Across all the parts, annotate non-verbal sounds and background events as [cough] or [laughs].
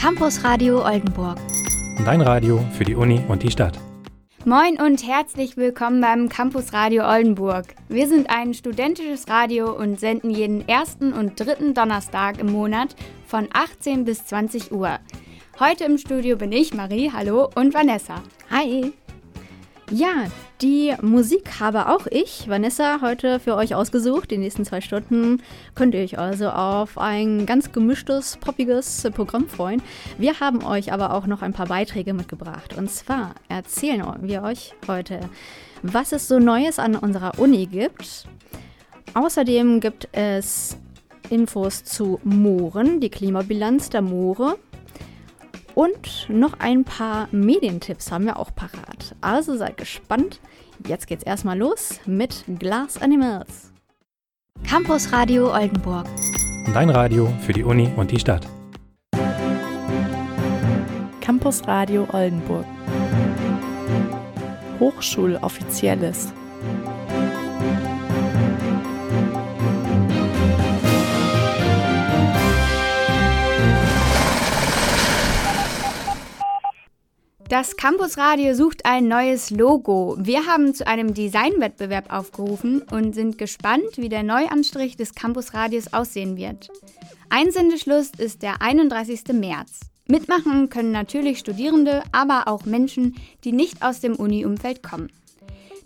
Campus Radio Oldenburg. Dein Radio für die Uni und die Stadt. Moin und herzlich willkommen beim Campus Radio Oldenburg. Wir sind ein studentisches Radio und senden jeden ersten und dritten Donnerstag im Monat von 18 bis 20 Uhr. Heute im Studio bin ich, Marie, hallo, und Vanessa. Hi. Ja, die Musik habe auch ich, Vanessa, heute für euch ausgesucht. Die nächsten zwei Stunden könnt ihr euch also auf ein ganz gemischtes, poppiges Programm freuen. Wir haben euch aber auch noch ein paar Beiträge mitgebracht. Und zwar erzählen wir euch heute, was es so Neues an unserer Uni gibt. Außerdem gibt es Infos zu Mooren, die Klimabilanz der Moore. Und noch ein paar Medientipps haben wir auch parat. Also seid gespannt. Jetzt geht's erstmal los mit Glass Animals. Campus Radio Oldenburg. Dein Radio für die Uni und die Stadt. Campus Radio Oldenburg. Hochschuloffizielles. Das Campusradio sucht ein neues Logo. Wir haben zu einem Designwettbewerb aufgerufen und sind gespannt, wie der Neuanstrich des Campusradios aussehen wird. Einsendeschluss ist der 31. März. Mitmachen können natürlich Studierende, aber auch Menschen, die nicht aus dem Uni-Umfeld kommen.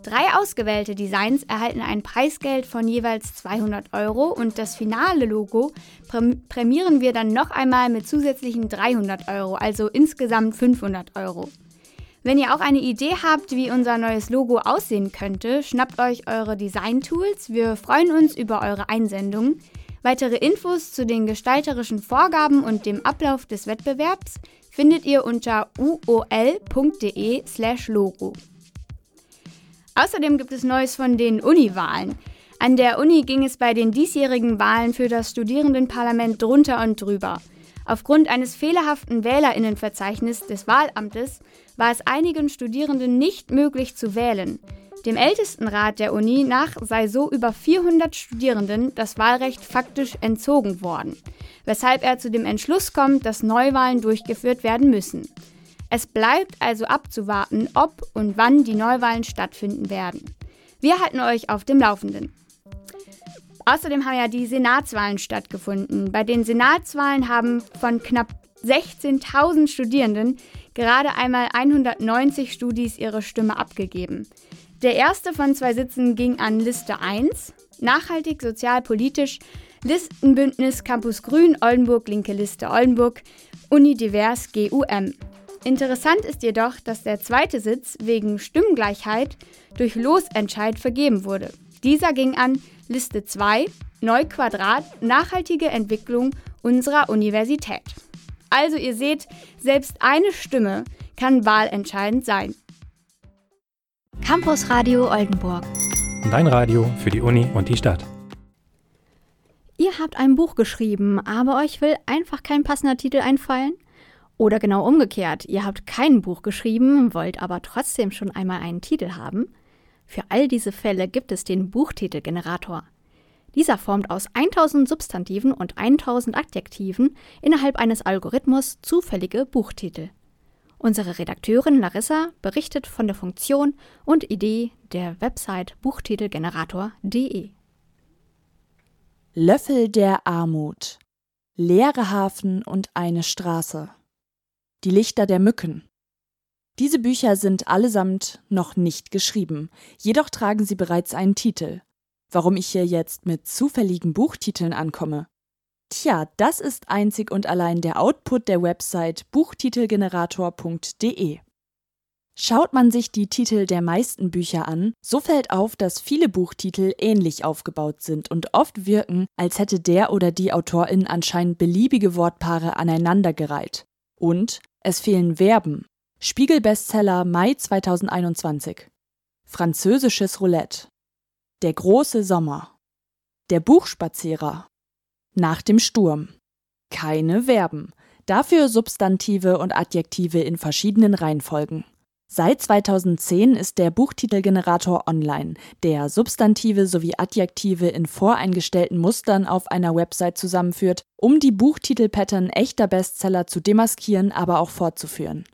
Drei ausgewählte Designs erhalten ein Preisgeld von jeweils 200 Euro und das finale Logo prämieren wir dann noch einmal mit zusätzlichen 300 Euro, also insgesamt 500 Euro. Wenn ihr auch eine Idee habt, wie unser neues Logo aussehen könnte, schnappt euch eure Design-Tools. Wir freuen uns über eure Einsendungen. Weitere Infos zu den gestalterischen Vorgaben und dem Ablauf des Wettbewerbs findet ihr unter uol.de/logo. Außerdem gibt es Neues von den Uni-Wahlen. An der Uni ging es bei den diesjährigen Wahlen für das Studierendenparlament drunter und drüber. Aufgrund eines fehlerhaften Wählerinnenverzeichnisses des Wahlamtes war es einigen Studierenden nicht möglich zu wählen. Dem Ältestenrat der Uni nach sei so über 400 Studierenden das Wahlrecht faktisch entzogen worden, weshalb er zu dem Entschluss kommt, dass Neuwahlen durchgeführt werden müssen. Es bleibt also abzuwarten, ob und wann die Neuwahlen stattfinden werden. Wir halten euch auf dem Laufenden. Außerdem haben ja die Senatswahlen stattgefunden. Bei den Senatswahlen haben von knapp 16.000 Studierenden gerade einmal 190 Studis ihre Stimme abgegeben. Der erste von zwei Sitzen ging an Liste 1, nachhaltig sozialpolitisch, Listenbündnis Campus Grün, Oldenburg, linke Liste Oldenburg, Unidivers GUM. Interessant ist jedoch, dass der zweite Sitz wegen Stimmgleichheit durch Losentscheid vergeben wurde. Dieser ging an Liste 2, Neuquadrat, nachhaltige Entwicklung unserer Universität. Also ihr seht, selbst eine Stimme kann wahlentscheidend sein. Campus Radio Oldenburg. Dein Radio für die Uni und die Stadt. Ihr habt ein Buch geschrieben, aber euch will einfach kein passender Titel einfallen? Oder genau umgekehrt, ihr habt kein Buch geschrieben, wollt aber trotzdem schon einmal einen Titel haben? Für all diese Fälle gibt es den Buchtitelgenerator. Dieser formt aus 1000 Substantiven und 1000 Adjektiven innerhalb eines Algorithmus zufällige Buchtitel. Unsere Redakteurin Larissa berichtet von der Funktion und Idee der Website buchtitelgenerator.de. Löffel der Armut. Leere Hafen und eine Straße. Die Lichter der Mücken. Diese Bücher sind allesamt noch nicht geschrieben, jedoch tragen sie bereits einen Titel. Warum ich hier jetzt mit zufälligen Buchtiteln ankomme? Tja, das ist einzig und allein der Output der Website buchtitelgenerator.de. Schaut man sich die Titel der meisten Bücher an, so fällt auf, dass viele Buchtitel ähnlich aufgebaut sind und oft wirken, als hätte der oder die Autorin anscheinend beliebige Wortpaare aneinandergereiht. Und es fehlen Verben. Spiegel-Bestseller Mai 2021. Französisches Roulette. Der große Sommer. Der Buchspazierer. Nach dem Sturm. Keine Verben. Dafür Substantive und Adjektive in verschiedenen Reihenfolgen. Seit 2010 ist der Buchtitelgenerator online, der Substantive sowie Adjektive in voreingestellten Mustern auf einer Website zusammenführt, um die Buchtitelpattern echter Bestseller zu demaskieren, aber auch fortzuführen.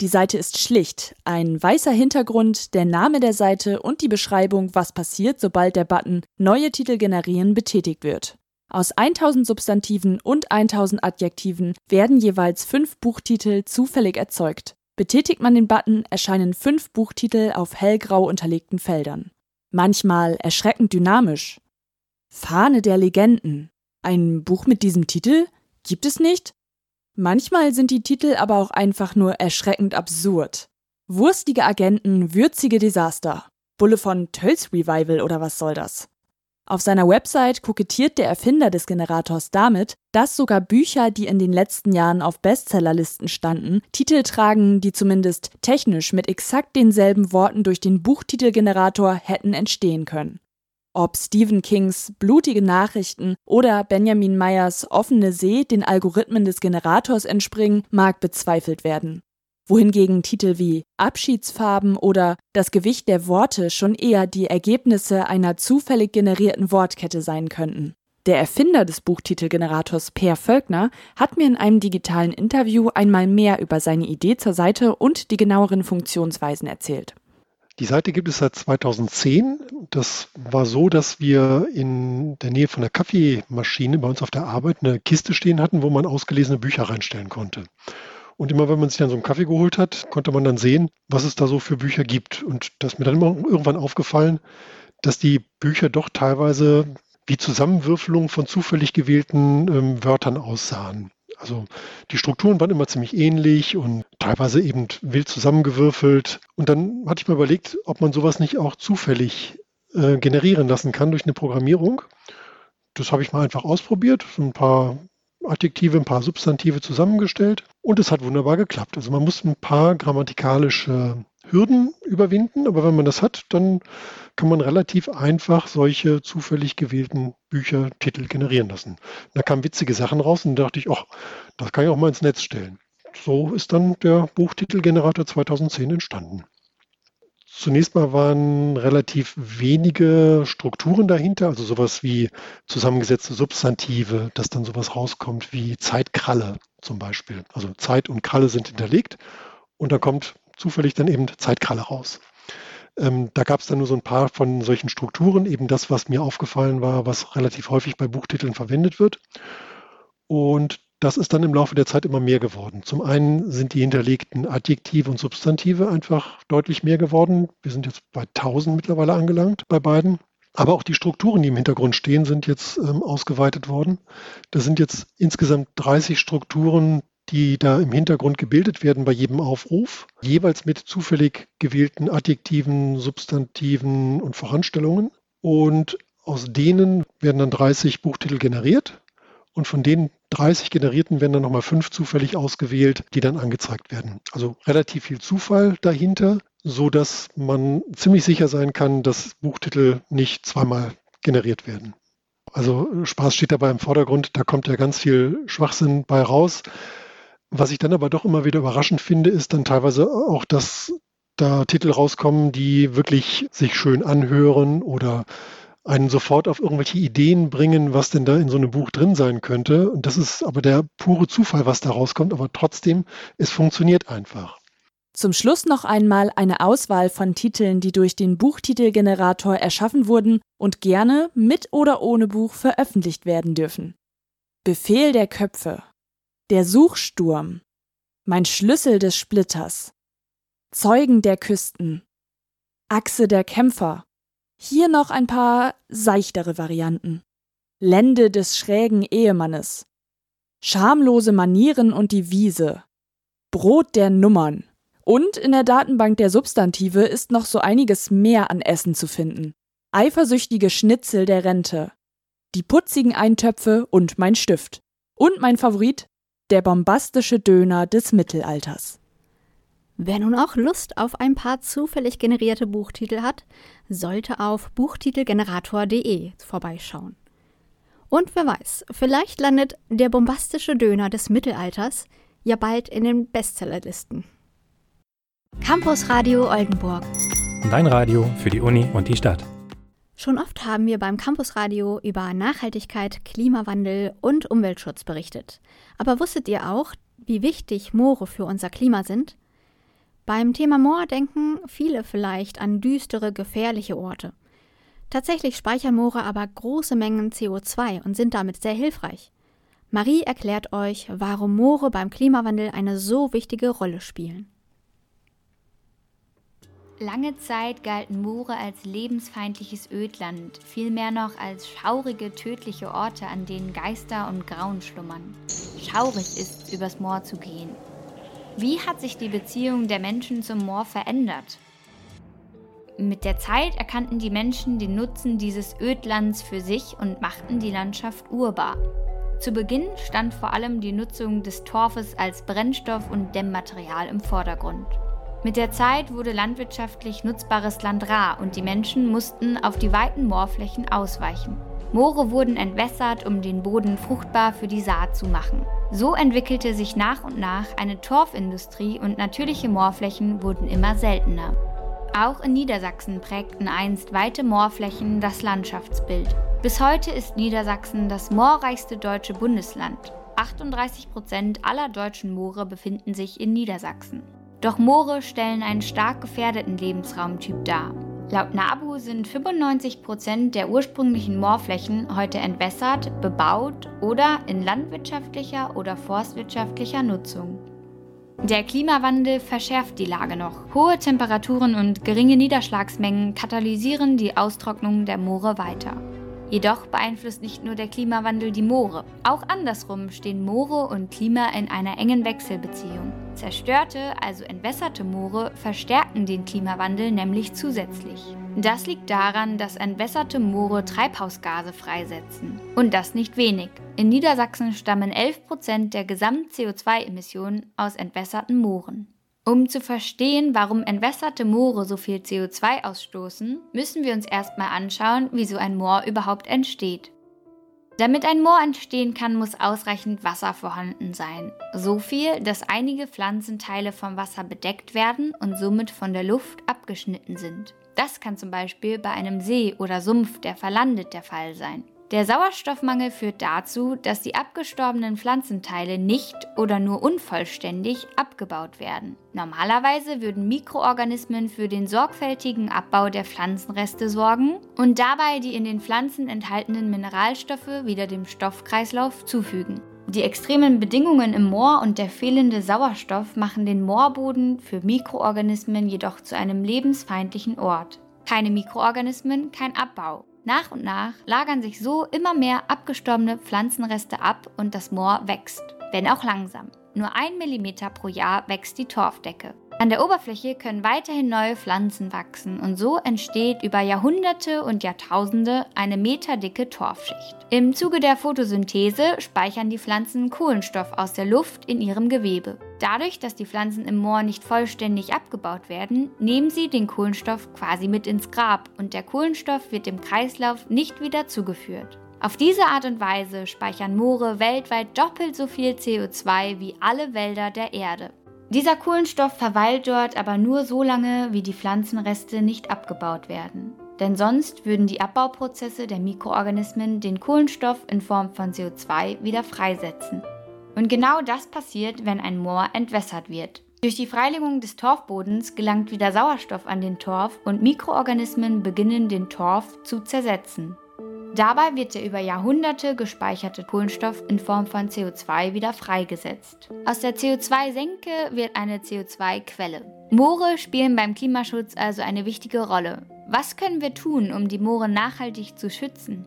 Die Seite ist schlicht, ein weißer Hintergrund, der Name der Seite und die Beschreibung, was passiert, sobald der Button Neue Titel generieren betätigt wird. Aus 1000 Substantiven und 1000 Adjektiven werden jeweils fünf Buchtitel zufällig erzeugt. Betätigt man den Button, erscheinen fünf Buchtitel auf hellgrau unterlegten Feldern. Manchmal erschreckend dynamisch. Fahne der Legenden. Ein Buch mit diesem Titel? Gibt es nicht? Manchmal sind die Titel aber auch einfach nur erschreckend absurd. Wurstige Agenten, würzige Desaster. Bulle von Tölz Revival oder was soll das? Auf seiner Website kokettiert der Erfinder des Generators damit, dass sogar Bücher, die in den letzten Jahren auf Bestsellerlisten standen, Titel tragen, die zumindest technisch mit exakt denselben Worten durch den Buchtitelgenerator hätten entstehen können. Ob Stephen Kings blutige Nachrichten oder Benjamin Meyers offene See den Algorithmen des Generators entspringen, mag bezweifelt werden wohingegen Titel wie Abschiedsfarben oder Das Gewicht der Worte schon eher die Ergebnisse einer zufällig generierten Wortkette sein könnten. Der Erfinder des Buchtitelgenerators Per Völkner hat mir in einem digitalen Interview einmal mehr über seine Idee zur Seite und die genaueren Funktionsweisen erzählt. Die Seite gibt es seit 2010. Das war so, dass wir in der Nähe von der Kaffeemaschine bei uns auf der Arbeit eine Kiste stehen hatten, wo man ausgelesene Bücher reinstellen konnte. Und immer wenn man sich dann so einen Kaffee geholt hat, konnte man dann sehen, was es da so für Bücher gibt. Und das ist mir dann immer irgendwann aufgefallen, dass die Bücher doch teilweise wie Zusammenwürfelung von zufällig gewählten ähm, Wörtern aussahen. Also die Strukturen waren immer ziemlich ähnlich und teilweise eben wild zusammengewürfelt. Und dann hatte ich mir überlegt, ob man sowas nicht auch zufällig äh, generieren lassen kann durch eine Programmierung. Das habe ich mal einfach ausprobiert, so ein paar Adjektive, ein paar Substantive zusammengestellt und es hat wunderbar geklappt. Also man muss ein paar grammatikalische Hürden überwinden, aber wenn man das hat, dann kann man relativ einfach solche zufällig gewählten Büchertitel generieren lassen. Da kamen witzige Sachen raus und da dachte ich, ach, das kann ich auch mal ins Netz stellen. So ist dann der Buchtitelgenerator 2010 entstanden. Zunächst mal waren relativ wenige Strukturen dahinter, also sowas wie zusammengesetzte Substantive, dass dann sowas rauskommt wie Zeitkralle zum Beispiel. Also Zeit und Kralle sind hinterlegt und da kommt zufällig dann eben Zeitkralle raus. Ähm, da gab es dann nur so ein paar von solchen Strukturen, eben das, was mir aufgefallen war, was relativ häufig bei Buchtiteln verwendet wird. Und das ist dann im Laufe der Zeit immer mehr geworden. Zum einen sind die hinterlegten Adjektive und Substantive einfach deutlich mehr geworden. Wir sind jetzt bei 1000 mittlerweile angelangt bei beiden. Aber auch die Strukturen, die im Hintergrund stehen, sind jetzt ähm, ausgeweitet worden. Das sind jetzt insgesamt 30 Strukturen, die da im Hintergrund gebildet werden bei jedem Aufruf, jeweils mit zufällig gewählten Adjektiven, Substantiven und Voranstellungen. Und aus denen werden dann 30 Buchtitel generiert. Und von den 30 generierten werden dann nochmal fünf zufällig ausgewählt, die dann angezeigt werden. Also relativ viel Zufall dahinter, so dass man ziemlich sicher sein kann, dass Buchtitel nicht zweimal generiert werden. Also Spaß steht dabei im Vordergrund, da kommt ja ganz viel Schwachsinn bei raus. Was ich dann aber doch immer wieder überraschend finde, ist dann teilweise auch, dass da Titel rauskommen, die wirklich sich schön anhören oder einen sofort auf irgendwelche Ideen bringen, was denn da in so einem Buch drin sein könnte. Und das ist aber der pure Zufall, was da rauskommt. Aber trotzdem, es funktioniert einfach. Zum Schluss noch einmal eine Auswahl von Titeln, die durch den Buchtitelgenerator erschaffen wurden und gerne mit oder ohne Buch veröffentlicht werden dürfen. Befehl der Köpfe. Der Suchsturm. Mein Schlüssel des Splitters. Zeugen der Küsten. Achse der Kämpfer. Hier noch ein paar seichtere Varianten. Lände des schrägen Ehemannes. Schamlose Manieren und die Wiese. Brot der Nummern. Und in der Datenbank der Substantive ist noch so einiges mehr an Essen zu finden. Eifersüchtige Schnitzel der Rente. Die putzigen Eintöpfe und mein Stift. Und mein Favorit, der bombastische Döner des Mittelalters. Wer nun auch Lust auf ein paar zufällig generierte Buchtitel hat, sollte auf buchtitelgenerator.de vorbeischauen. Und wer weiß, vielleicht landet der bombastische Döner des Mittelalters ja bald in den Bestsellerlisten. Campus Radio Oldenburg. Dein Radio für die Uni und die Stadt. Schon oft haben wir beim Campusradio über Nachhaltigkeit, Klimawandel und Umweltschutz berichtet. Aber wusstet ihr auch, wie wichtig Moore für unser Klima sind? Beim Thema Moor denken viele vielleicht an düstere, gefährliche Orte. Tatsächlich speichern Moore aber große Mengen CO2 und sind damit sehr hilfreich. Marie erklärt euch, warum Moore beim Klimawandel eine so wichtige Rolle spielen. Lange Zeit galten Moore als lebensfeindliches Ödland, vielmehr noch als schaurige, tödliche Orte, an denen Geister und Grauen schlummern. Schaurig ist, übers Moor zu gehen. Wie hat sich die Beziehung der Menschen zum Moor verändert? Mit der Zeit erkannten die Menschen den Nutzen dieses Ödlands für sich und machten die Landschaft urbar. Zu Beginn stand vor allem die Nutzung des Torfes als Brennstoff und Dämmmaterial im Vordergrund. Mit der Zeit wurde landwirtschaftlich nutzbares Land rar und die Menschen mussten auf die weiten Moorflächen ausweichen. Moore wurden entwässert, um den Boden fruchtbar für die Saat zu machen. So entwickelte sich nach und nach eine Torfindustrie und natürliche Moorflächen wurden immer seltener. Auch in Niedersachsen prägten einst weite Moorflächen das Landschaftsbild. Bis heute ist Niedersachsen das moorreichste deutsche Bundesland. 38 Prozent aller deutschen Moore befinden sich in Niedersachsen. Doch Moore stellen einen stark gefährdeten Lebensraumtyp dar. Laut NABU sind 95 Prozent der ursprünglichen Moorflächen heute entwässert, bebaut oder in landwirtschaftlicher oder forstwirtschaftlicher Nutzung. Der Klimawandel verschärft die Lage noch. Hohe Temperaturen und geringe Niederschlagsmengen katalysieren die Austrocknung der Moore weiter. Jedoch beeinflusst nicht nur der Klimawandel die Moore. Auch andersrum stehen Moore und Klima in einer engen Wechselbeziehung. Zerstörte, also entwässerte Moore verstärken den Klimawandel nämlich zusätzlich. Das liegt daran, dass entwässerte Moore Treibhausgase freisetzen. Und das nicht wenig. In Niedersachsen stammen 11% der Gesamt-CO2-Emissionen aus entwässerten Mooren. Um zu verstehen, warum entwässerte Moore so viel CO2 ausstoßen, müssen wir uns erstmal anschauen, wie so ein Moor überhaupt entsteht. Damit ein Moor entstehen kann, muss ausreichend Wasser vorhanden sein. So viel, dass einige Pflanzenteile vom Wasser bedeckt werden und somit von der Luft abgeschnitten sind. Das kann zum Beispiel bei einem See oder Sumpf, der verlandet, der Fall sein. Der Sauerstoffmangel führt dazu, dass die abgestorbenen Pflanzenteile nicht oder nur unvollständig abgebaut werden. Normalerweise würden Mikroorganismen für den sorgfältigen Abbau der Pflanzenreste sorgen und dabei die in den Pflanzen enthaltenen Mineralstoffe wieder dem Stoffkreislauf zufügen. Die extremen Bedingungen im Moor und der fehlende Sauerstoff machen den Moorboden für Mikroorganismen jedoch zu einem lebensfeindlichen Ort. Keine Mikroorganismen, kein Abbau. Nach und nach lagern sich so immer mehr abgestorbene Pflanzenreste ab und das Moor wächst, wenn auch langsam. Nur ein Millimeter pro Jahr wächst die Torfdecke. An der Oberfläche können weiterhin neue Pflanzen wachsen und so entsteht über Jahrhunderte und Jahrtausende eine meterdicke Torfschicht. Im Zuge der Photosynthese speichern die Pflanzen Kohlenstoff aus der Luft in ihrem Gewebe. Dadurch, dass die Pflanzen im Moor nicht vollständig abgebaut werden, nehmen sie den Kohlenstoff quasi mit ins Grab und der Kohlenstoff wird dem Kreislauf nicht wieder zugeführt. Auf diese Art und Weise speichern Moore weltweit doppelt so viel CO2 wie alle Wälder der Erde. Dieser Kohlenstoff verweilt dort aber nur so lange, wie die Pflanzenreste nicht abgebaut werden. Denn sonst würden die Abbauprozesse der Mikroorganismen den Kohlenstoff in Form von CO2 wieder freisetzen. Und genau das passiert, wenn ein Moor entwässert wird. Durch die Freilegung des Torfbodens gelangt wieder Sauerstoff an den Torf und Mikroorganismen beginnen den Torf zu zersetzen. Dabei wird der über Jahrhunderte gespeicherte Kohlenstoff in Form von CO2 wieder freigesetzt. Aus der CO2-Senke wird eine CO2-Quelle. Moore spielen beim Klimaschutz also eine wichtige Rolle. Was können wir tun, um die Moore nachhaltig zu schützen?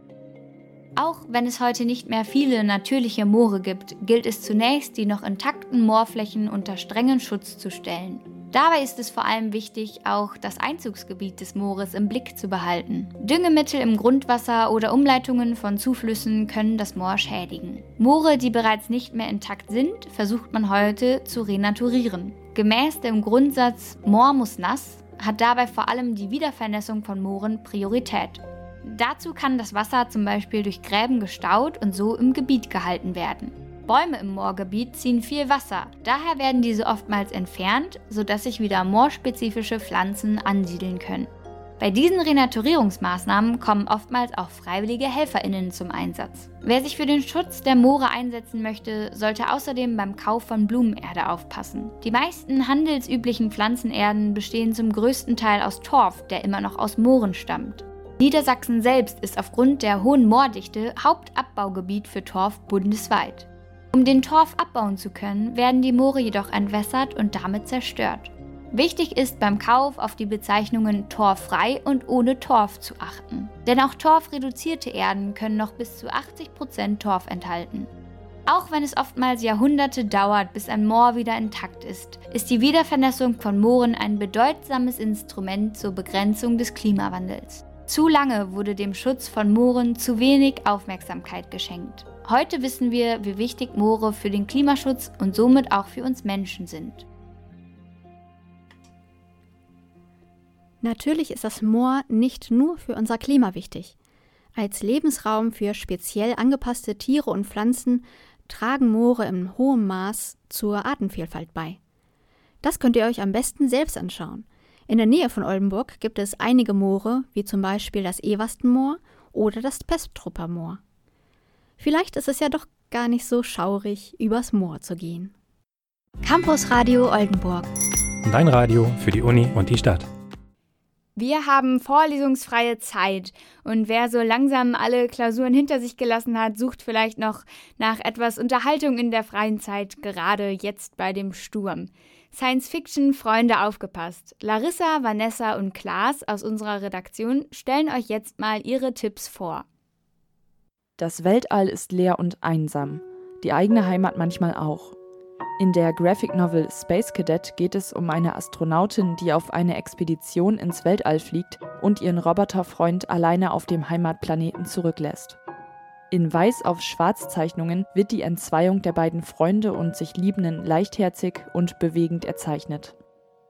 Auch wenn es heute nicht mehr viele natürliche Moore gibt, gilt es zunächst, die noch intakten Moorflächen unter strengen Schutz zu stellen. Dabei ist es vor allem wichtig, auch das Einzugsgebiet des Moores im Blick zu behalten. Düngemittel im Grundwasser oder Umleitungen von Zuflüssen können das Moor schädigen. Moore, die bereits nicht mehr intakt sind, versucht man heute zu renaturieren. Gemäß dem Grundsatz Moor muss nass hat dabei vor allem die Wiedervernässung von Mooren Priorität. Dazu kann das Wasser zum Beispiel durch Gräben gestaut und so im Gebiet gehalten werden. Bäume im Moorgebiet ziehen viel Wasser, daher werden diese oftmals entfernt, sodass sich wieder moorspezifische Pflanzen ansiedeln können. Bei diesen Renaturierungsmaßnahmen kommen oftmals auch freiwillige HelferInnen zum Einsatz. Wer sich für den Schutz der Moore einsetzen möchte, sollte außerdem beim Kauf von Blumenerde aufpassen. Die meisten handelsüblichen Pflanzenerden bestehen zum größten Teil aus Torf, der immer noch aus Mooren stammt. Niedersachsen selbst ist aufgrund der hohen Moordichte Hauptabbaugebiet für Torf bundesweit. Um den Torf abbauen zu können, werden die Moore jedoch entwässert und damit zerstört. Wichtig ist beim Kauf auf die Bezeichnungen torffrei und ohne Torf zu achten. Denn auch torfreduzierte Erden können noch bis zu 80% Torf enthalten. Auch wenn es oftmals Jahrhunderte dauert, bis ein Moor wieder intakt ist, ist die Wiedervernässung von Mooren ein bedeutsames Instrument zur Begrenzung des Klimawandels. Zu lange wurde dem Schutz von Mooren zu wenig Aufmerksamkeit geschenkt. Heute wissen wir, wie wichtig Moore für den Klimaschutz und somit auch für uns Menschen sind. Natürlich ist das Moor nicht nur für unser Klima wichtig. Als Lebensraum für speziell angepasste Tiere und Pflanzen tragen Moore in hohem Maß zur Artenvielfalt bei. Das könnt ihr euch am besten selbst anschauen. In der Nähe von Oldenburg gibt es einige Moore, wie zum Beispiel das Ewastenmoor oder das Pestrupper Moor. Vielleicht ist es ja doch gar nicht so schaurig, übers Moor zu gehen. Campus Radio Oldenburg. Dein Radio für die Uni und die Stadt. Wir haben vorlesungsfreie Zeit und wer so langsam alle Klausuren hinter sich gelassen hat, sucht vielleicht noch nach etwas Unterhaltung in der freien Zeit, gerade jetzt bei dem Sturm. Science-Fiction-Freunde aufgepasst. Larissa, Vanessa und Klaas aus unserer Redaktion stellen euch jetzt mal ihre Tipps vor. Das Weltall ist leer und einsam, die eigene Heimat manchmal auch. In der Graphic Novel Space Cadet geht es um eine Astronautin, die auf eine Expedition ins Weltall fliegt und ihren Roboterfreund alleine auf dem Heimatplaneten zurücklässt. In Weiß auf Schwarz Zeichnungen wird die Entzweiung der beiden Freunde und sich Liebenden leichtherzig und bewegend erzeichnet.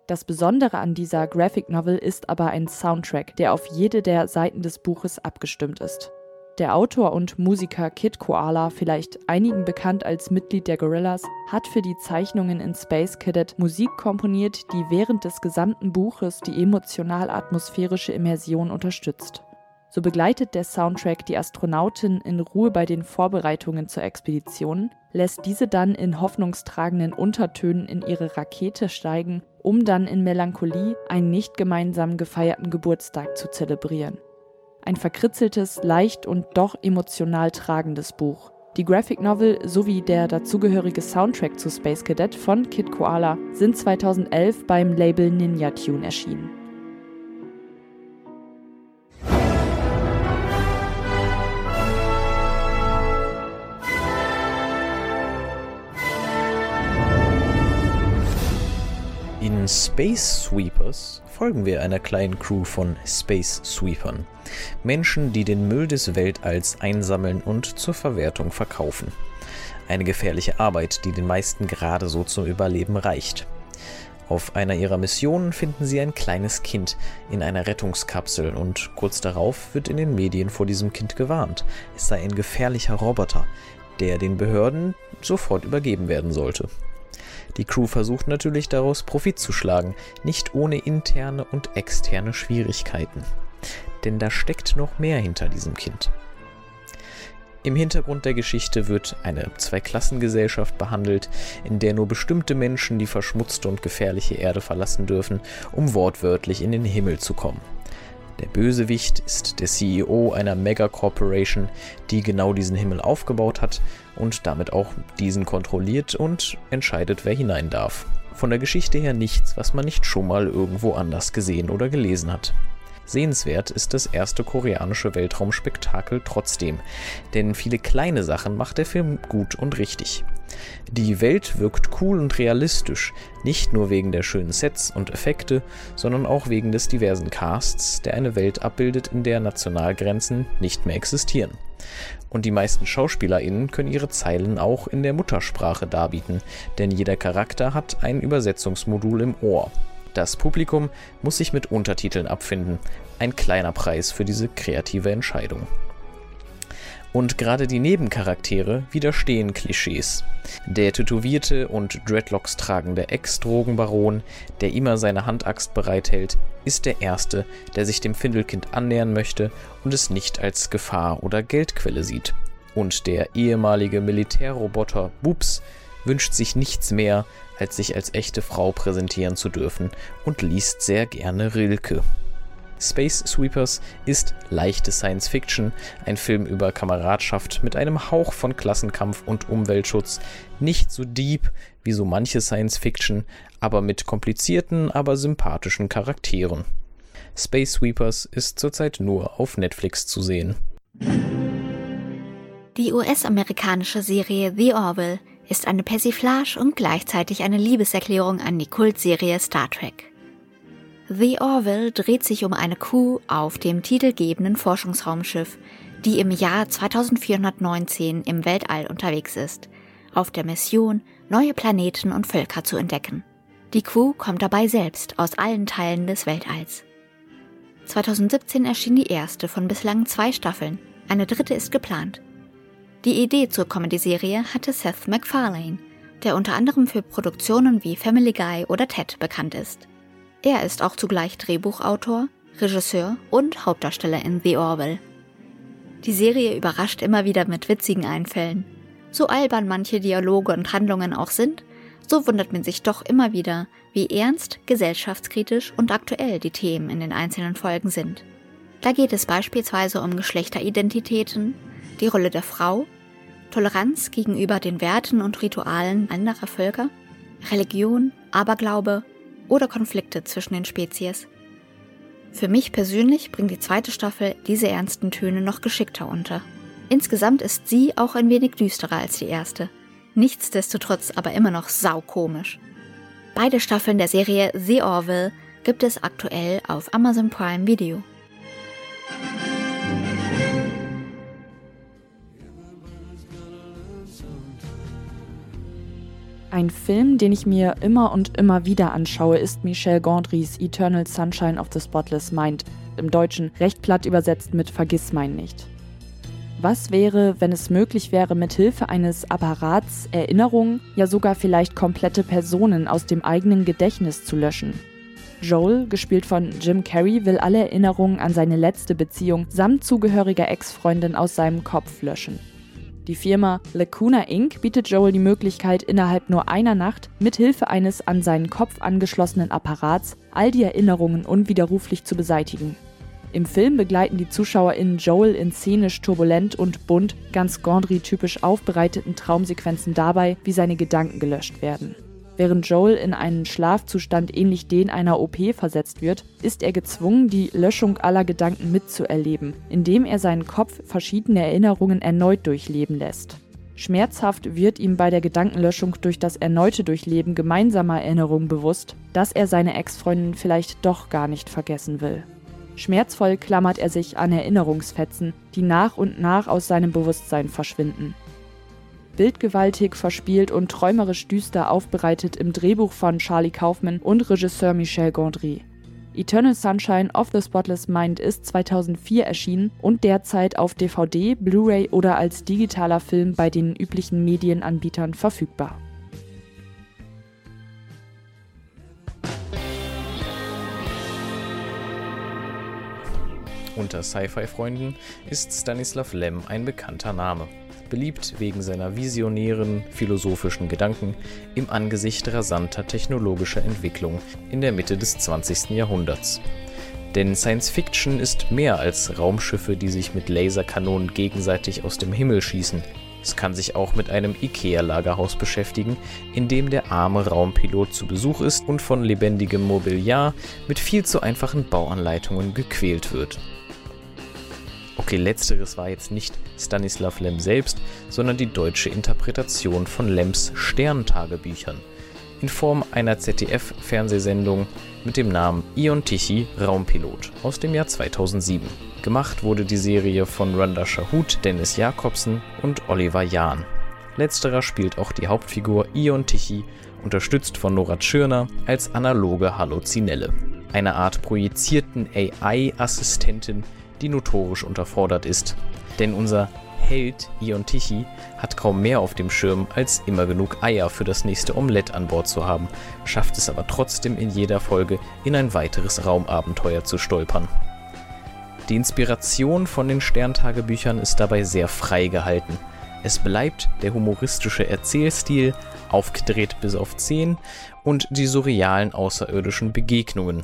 Das Besondere an dieser Graphic Novel ist aber ein Soundtrack, der auf jede der Seiten des Buches abgestimmt ist. Der Autor und Musiker Kid Koala, vielleicht einigen bekannt als Mitglied der Gorillas, hat für die Zeichnungen in Space Cadet Musik komponiert, die während des gesamten Buches die emotional-atmosphärische Immersion unterstützt. So begleitet der Soundtrack die Astronautin in Ruhe bei den Vorbereitungen zur Expedition, lässt diese dann in hoffnungstragenden Untertönen in ihre Rakete steigen, um dann in Melancholie einen nicht gemeinsam gefeierten Geburtstag zu zelebrieren ein verkritzeltes, leicht und doch emotional tragendes Buch. Die Graphic Novel sowie der dazugehörige Soundtrack zu Space Cadet von Kid Koala sind 2011 beim Label Ninja Tune erschienen. In Space Sweepers folgen wir einer kleinen Crew von Space Sweepern. Menschen, die den Müll des Weltalls einsammeln und zur Verwertung verkaufen. Eine gefährliche Arbeit, die den meisten gerade so zum Überleben reicht. Auf einer ihrer Missionen finden sie ein kleines Kind in einer Rettungskapsel und kurz darauf wird in den Medien vor diesem Kind gewarnt. Es sei ein gefährlicher Roboter, der den Behörden sofort übergeben werden sollte. Die Crew versucht natürlich daraus Profit zu schlagen, nicht ohne interne und externe Schwierigkeiten. Denn da steckt noch mehr hinter diesem Kind. Im Hintergrund der Geschichte wird eine Zweiklassengesellschaft behandelt, in der nur bestimmte Menschen die verschmutzte und gefährliche Erde verlassen dürfen, um wortwörtlich in den Himmel zu kommen. Der Bösewicht ist der CEO einer Mega-Corporation, die genau diesen Himmel aufgebaut hat und damit auch diesen kontrolliert und entscheidet, wer hinein darf. Von der Geschichte her nichts, was man nicht schon mal irgendwo anders gesehen oder gelesen hat. Sehenswert ist das erste koreanische Weltraumspektakel trotzdem, denn viele kleine Sachen macht der Film gut und richtig. Die Welt wirkt cool und realistisch, nicht nur wegen der schönen Sets und Effekte, sondern auch wegen des diversen Casts, der eine Welt abbildet, in der Nationalgrenzen nicht mehr existieren. Und die meisten SchauspielerInnen können ihre Zeilen auch in der Muttersprache darbieten, denn jeder Charakter hat ein Übersetzungsmodul im Ohr. Das Publikum muss sich mit Untertiteln abfinden. Ein kleiner Preis für diese kreative Entscheidung. Und gerade die Nebencharaktere widerstehen Klischees. Der tätowierte und Dreadlocks tragende Ex-Drogenbaron, der immer seine Handaxt bereithält, ist der Erste, der sich dem Findelkind annähern möchte und es nicht als Gefahr oder Geldquelle sieht. Und der ehemalige Militärroboter Boops wünscht sich nichts mehr, als sich als echte Frau präsentieren zu dürfen und liest sehr gerne Rilke. Space Sweepers ist leichte Science Fiction, ein Film über Kameradschaft mit einem Hauch von Klassenkampf und Umweltschutz, nicht so deep wie so manche Science Fiction, aber mit komplizierten, aber sympathischen Charakteren. Space Sweepers ist zurzeit nur auf Netflix zu sehen. Die US-amerikanische Serie The Orville ist eine Persiflage und gleichzeitig eine Liebeserklärung an die Kultserie Star Trek. The Orville dreht sich um eine Kuh auf dem titelgebenden Forschungsraumschiff, die im Jahr 2419 im Weltall unterwegs ist, auf der Mission, neue Planeten und Völker zu entdecken. Die Kuh kommt dabei selbst aus allen Teilen des Weltalls. 2017 erschien die erste von bislang zwei Staffeln, eine dritte ist geplant. Die Idee zur Comedy-Serie hatte Seth MacFarlane, der unter anderem für Produktionen wie Family Guy oder Ted bekannt ist. Er ist auch zugleich Drehbuchautor, Regisseur und Hauptdarsteller in The Orville. Die Serie überrascht immer wieder mit witzigen Einfällen. So albern manche Dialoge und Handlungen auch sind, so wundert man sich doch immer wieder, wie ernst, gesellschaftskritisch und aktuell die Themen in den einzelnen Folgen sind. Da geht es beispielsweise um Geschlechteridentitäten, die Rolle der Frau, Toleranz gegenüber den Werten und Ritualen anderer Völker, Religion, Aberglaube oder Konflikte zwischen den Spezies. Für mich persönlich bringt die zweite Staffel diese ernsten Töne noch geschickter unter. Insgesamt ist sie auch ein wenig düsterer als die erste. Nichtsdestotrotz aber immer noch saukomisch. Beide Staffeln der Serie The Orville gibt es aktuell auf Amazon Prime Video. Ein Film, den ich mir immer und immer wieder anschaue, ist Michel Gondrys Eternal Sunshine of the Spotless Mind, im Deutschen recht platt übersetzt mit Vergiss mein nicht. Was wäre, wenn es möglich wäre, mit Hilfe eines Apparats Erinnerungen, ja sogar vielleicht komplette Personen aus dem eigenen Gedächtnis zu löschen? Joel, gespielt von Jim Carrey, will alle Erinnerungen an seine letzte Beziehung samt zugehöriger Ex-Freundin aus seinem Kopf löschen. Die Firma Lacuna Inc. bietet Joel die Möglichkeit, innerhalb nur einer Nacht mit Hilfe eines an seinen Kopf angeschlossenen Apparats all die Erinnerungen unwiderruflich zu beseitigen. Im Film begleiten die ZuschauerInnen Joel in szenisch turbulent und bunt, ganz Gondry-typisch aufbereiteten Traumsequenzen dabei, wie seine Gedanken gelöscht werden. Während Joel in einen Schlafzustand ähnlich den einer OP versetzt wird, ist er gezwungen, die Löschung aller Gedanken mitzuerleben, indem er seinen Kopf verschiedene Erinnerungen erneut durchleben lässt. Schmerzhaft wird ihm bei der Gedankenlöschung durch das erneute Durchleben gemeinsamer Erinnerungen bewusst, dass er seine Ex-Freundin vielleicht doch gar nicht vergessen will. Schmerzvoll klammert er sich an Erinnerungsfetzen, die nach und nach aus seinem Bewusstsein verschwinden bildgewaltig, verspielt und träumerisch düster aufbereitet im Drehbuch von Charlie Kaufman und Regisseur Michel Gondry. Eternal Sunshine of the Spotless Mind ist 2004 erschienen und derzeit auf DVD, Blu-ray oder als digitaler Film bei den üblichen Medienanbietern verfügbar. Unter Sci-Fi-Freunden ist Stanislav Lem ein bekannter Name beliebt wegen seiner visionären, philosophischen Gedanken im Angesicht rasanter technologischer Entwicklung in der Mitte des 20. Jahrhunderts. Denn Science Fiction ist mehr als Raumschiffe, die sich mit Laserkanonen gegenseitig aus dem Himmel schießen. Es kann sich auch mit einem IKEA-Lagerhaus beschäftigen, in dem der arme Raumpilot zu Besuch ist und von lebendigem Mobiliar mit viel zu einfachen Bauanleitungen gequält wird. Okay, letzteres war jetzt nicht Stanislav Lem selbst, sondern die deutsche Interpretation von Lems Sterntagebüchern in Form einer ZDF-Fernsehsendung mit dem Namen Ion Tichy Raumpilot aus dem Jahr 2007. Gemacht wurde die Serie von Randa Shahut, Dennis Jakobsen und Oliver Jahn. Letzterer spielt auch die Hauptfigur Ion Tichy, unterstützt von Nora Tschirner, als analoge Halluzinelle. Eine Art projizierten AI-Assistentin, die notorisch unterfordert ist. Denn unser Held Ion Tichy hat kaum mehr auf dem Schirm, als immer genug Eier für das nächste Omelett an Bord zu haben, schafft es aber trotzdem in jeder Folge in ein weiteres Raumabenteuer zu stolpern. Die Inspiration von den Sterntagebüchern ist dabei sehr frei gehalten. Es bleibt der humoristische Erzählstil, aufgedreht bis auf 10, und die surrealen außerirdischen Begegnungen.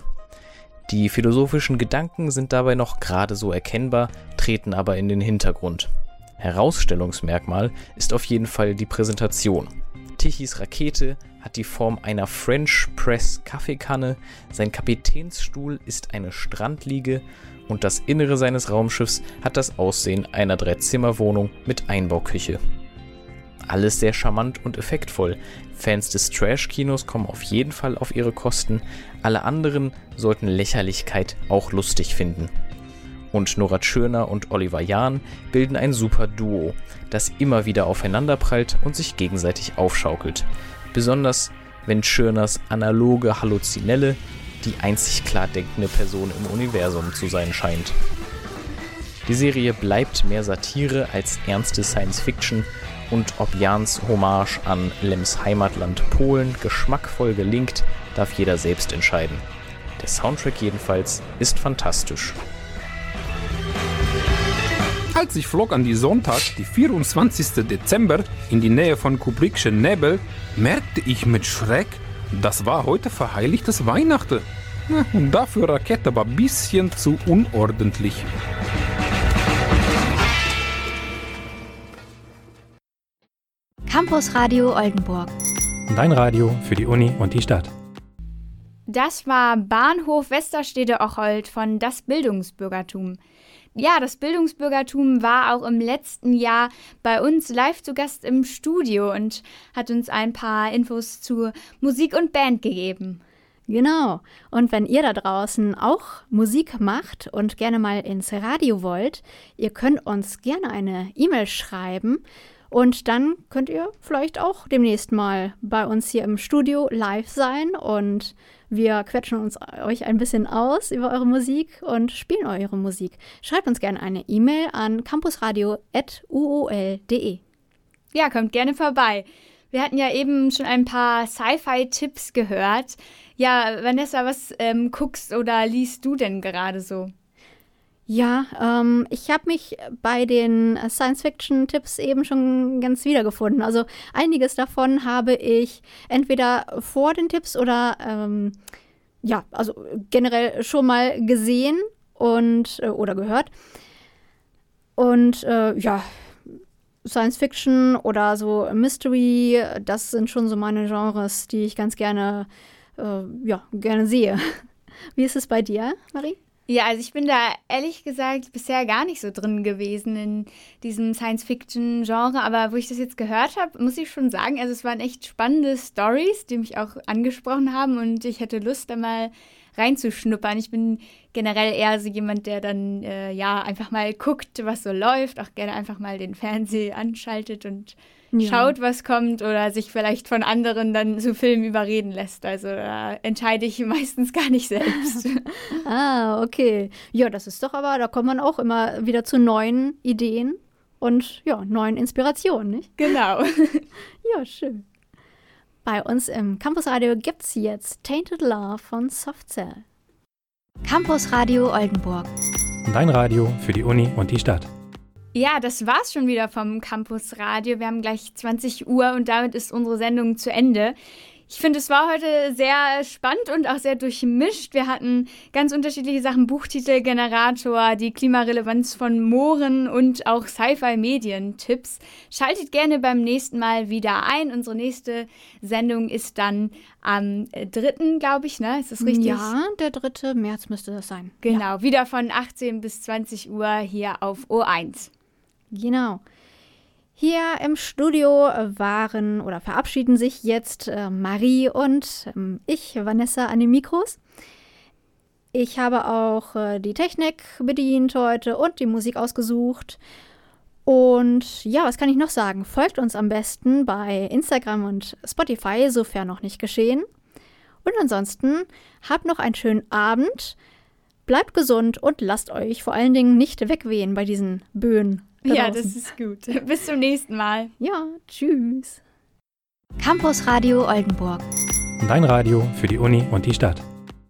Die philosophischen Gedanken sind dabei noch gerade so erkennbar, treten aber in den Hintergrund. Herausstellungsmerkmal ist auf jeden Fall die Präsentation. Tichys Rakete hat die Form einer French Press Kaffeekanne, sein Kapitänsstuhl ist eine Strandliege und das Innere seines Raumschiffs hat das Aussehen einer Dreizimmerwohnung mit Einbauküche. Alles sehr charmant und effektvoll. Fans des Trash-Kinos kommen auf jeden Fall auf ihre Kosten, alle anderen sollten Lächerlichkeit auch lustig finden. Und Nora Tschirner und Oliver Jahn bilden ein super Duo, das immer wieder aufeinanderprallt und sich gegenseitig aufschaukelt. Besonders wenn Tschirners analoge Halluzinelle die einzig klar denkende Person im Universum zu sein scheint. Die Serie bleibt mehr Satire als ernste Science Fiction und ob Jans Hommage an Lems Heimatland Polen geschmackvoll gelingt, darf jeder selbst entscheiden. Der Soundtrack jedenfalls ist fantastisch. Als ich flog an die Sonntag, die 24. Dezember, in die Nähe von Kubrickschen Nebel, merkte ich mit Schreck, das war heute verheiligtes Weihnachten. Und dafür Rakete aber ein bisschen zu unordentlich. Campus Radio Oldenburg. Dein Radio für die Uni und die Stadt. Das war Bahnhof Westerstede-Ocholt von Das Bildungsbürgertum. Ja, das Bildungsbürgertum war auch im letzten Jahr bei uns live zu Gast im Studio und hat uns ein paar Infos zu Musik und Band gegeben. Genau. Und wenn ihr da draußen auch Musik macht und gerne mal ins Radio wollt, ihr könnt uns gerne eine E-Mail schreiben und dann könnt ihr vielleicht auch demnächst mal bei uns hier im Studio live sein und wir quetschen uns euch ein bisschen aus über eure Musik und spielen eure Musik. Schreibt uns gerne eine E-Mail an campusradio.uol.de. Ja, kommt gerne vorbei. Wir hatten ja eben schon ein paar Sci-Fi-Tipps gehört. Ja, Vanessa, was ähm, guckst oder liest du denn gerade so? Ja, ähm, ich habe mich bei den Science-Fiction-Tipps eben schon ganz wiedergefunden. Also einiges davon habe ich entweder vor den Tipps oder ähm, ja, also generell schon mal gesehen und äh, oder gehört. Und äh, ja, Science Fiction oder so Mystery, das sind schon so meine Genres, die ich ganz gerne, äh, ja, gerne sehe. [laughs] Wie ist es bei dir, Marie? Ja, also ich bin da ehrlich gesagt bisher gar nicht so drin gewesen in diesem Science-Fiction-Genre, aber wo ich das jetzt gehört habe, muss ich schon sagen, also es waren echt spannende Stories, die mich auch angesprochen haben und ich hätte Lust, da mal reinzuschnuppern. Ich bin generell eher so jemand, der dann äh, ja einfach mal guckt, was so läuft, auch gerne einfach mal den Fernseher [laughs] anschaltet und ja. schaut, was kommt oder sich vielleicht von anderen dann zu Filmen überreden lässt. Also da entscheide ich [laughs] meistens gar nicht selbst. [laughs] ah, okay. Ja, das ist doch aber, da kommt man auch immer wieder zu neuen Ideen und ja, neuen Inspirationen, nicht? Genau. ja, schön. Bei uns im Campusradio gibt es jetzt Tainted Love von Softcell. Campusradio Oldenburg. Dein Radio für die Uni und die Stadt. Ja, das war's schon wieder vom Campus Radio. Wir haben gleich 20 Uhr und damit ist unsere Sendung zu Ende. Ich finde, es war heute sehr spannend und auch sehr durchmischt. Wir hatten ganz unterschiedliche Sachen, Buchtitel, Generator, die Klimarelevanz von Mooren und auch Sci-Fi-Medien-Tipps. Schaltet gerne beim nächsten Mal wieder ein. Unsere nächste Sendung ist dann am 3., glaube ich, ne? Ist das richtig? Ja, der 3. März müsste das sein. Genau, ja. wieder von 18 bis 20 Uhr hier auf O1. Genau. Hier im Studio waren oder verabschieden sich jetzt äh, Marie und ähm, ich, Vanessa, an den Mikros. Ich habe auch äh, die Technik bedient heute und die Musik ausgesucht. Und ja, was kann ich noch sagen? Folgt uns am besten bei Instagram und Spotify, sofern noch nicht geschehen. Und ansonsten habt noch einen schönen Abend, bleibt gesund und lasst euch vor allen Dingen nicht wegwehen bei diesen Böen da Ja, draußen. das ist gut. [laughs] Bis zum nächsten Mal. Ja, tschüss. Campus Radio Oldenburg. Dein Radio für die Uni und die Stadt.